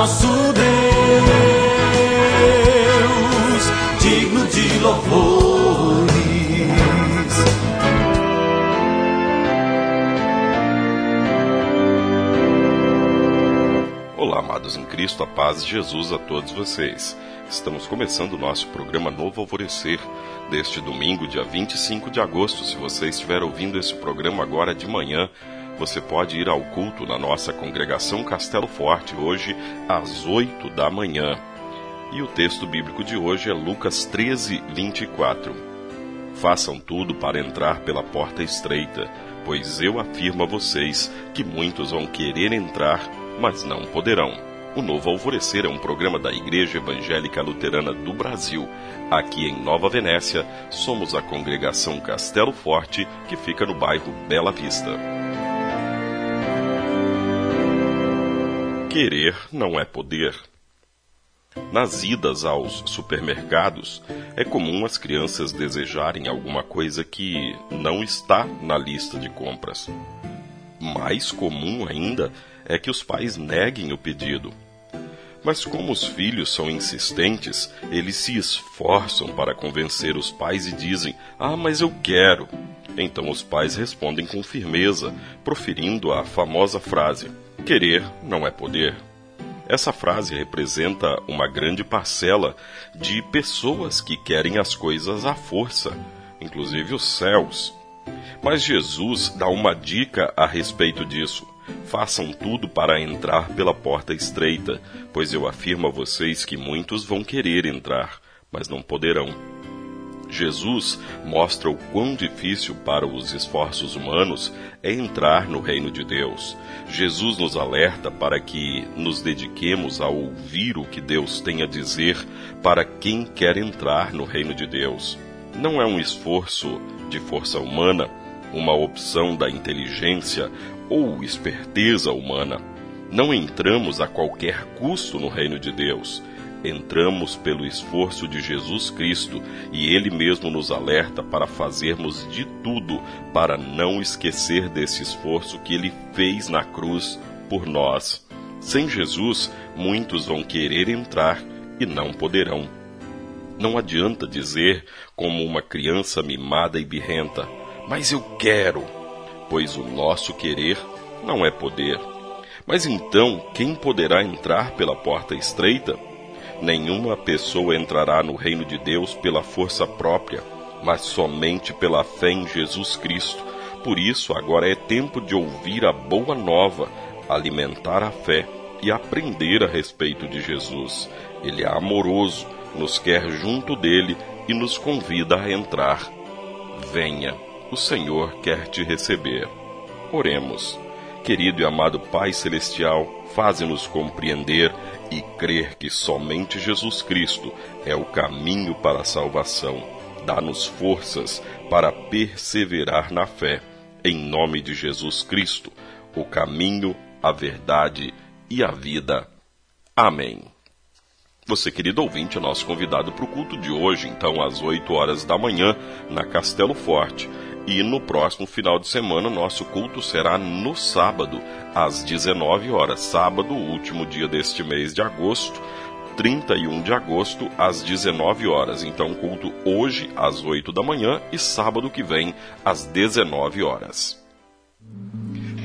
nosso Deus, digno de louvores. Olá, amados em Cristo, a paz de Jesus a todos vocês. Estamos começando o nosso programa Novo Alvorecer deste domingo, dia 25 de agosto. Se você estiver ouvindo esse programa agora de manhã, você pode ir ao culto na nossa congregação Castelo Forte hoje às 8 da manhã. E o texto bíblico de hoje é Lucas 13, 24. Façam tudo para entrar pela porta estreita, pois eu afirmo a vocês que muitos vão querer entrar, mas não poderão. O Novo Alvorecer é um programa da Igreja Evangélica Luterana do Brasil. Aqui em Nova Venécia, somos a congregação Castelo Forte, que fica no bairro Bela Vista. Querer não é poder. Nas idas aos supermercados, é comum as crianças desejarem alguma coisa que não está na lista de compras. Mais comum ainda é que os pais neguem o pedido. Mas como os filhos são insistentes, eles se esforçam para convencer os pais e dizem: Ah, mas eu quero. Então os pais respondem com firmeza, proferindo a famosa frase: Querer não é poder. Essa frase representa uma grande parcela de pessoas que querem as coisas à força, inclusive os céus. Mas Jesus dá uma dica a respeito disso. Façam tudo para entrar pela porta estreita, pois eu afirmo a vocês que muitos vão querer entrar, mas não poderão. Jesus mostra o quão difícil para os esforços humanos é entrar no reino de Deus. Jesus nos alerta para que nos dediquemos a ouvir o que Deus tem a dizer para quem quer entrar no reino de Deus. Não é um esforço de força humana, uma opção da inteligência ou esperteza humana. Não entramos a qualquer custo no reino de Deus. Entramos pelo esforço de Jesus Cristo e Ele mesmo nos alerta para fazermos de tudo para não esquecer desse esforço que Ele fez na cruz por nós. Sem Jesus, muitos vão querer entrar e não poderão. Não adianta dizer, como uma criança mimada e birrenta, mas eu quero pois o nosso querer não é poder. Mas então, quem poderá entrar pela porta estreita? Nenhuma pessoa entrará no reino de Deus pela força própria, mas somente pela fé em Jesus Cristo. Por isso, agora é tempo de ouvir a boa nova, alimentar a fé e aprender a respeito de Jesus. Ele é amoroso, nos quer junto dele e nos convida a entrar. Venha o Senhor quer te receber. Oremos. Querido e amado Pai Celestial, faze-nos compreender e crer que somente Jesus Cristo é o caminho para a salvação. Dá-nos forças para perseverar na fé. Em nome de Jesus Cristo, o caminho, a verdade e a vida. Amém. Você, querido ouvinte, é nosso convidado para o culto de hoje, então às 8 horas da manhã, na Castelo Forte. E no próximo final de semana, nosso culto será no sábado, às 19 horas. Sábado, último dia deste mês de agosto, 31 de agosto, às 19 horas. Então, culto hoje, às 8 da manhã, e sábado que vem, às 19 horas.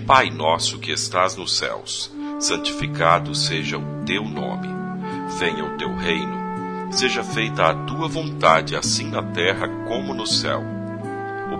Pai nosso que estás nos céus, santificado seja o teu nome. Venha o teu reino. Seja feita a tua vontade, assim na terra como no céu.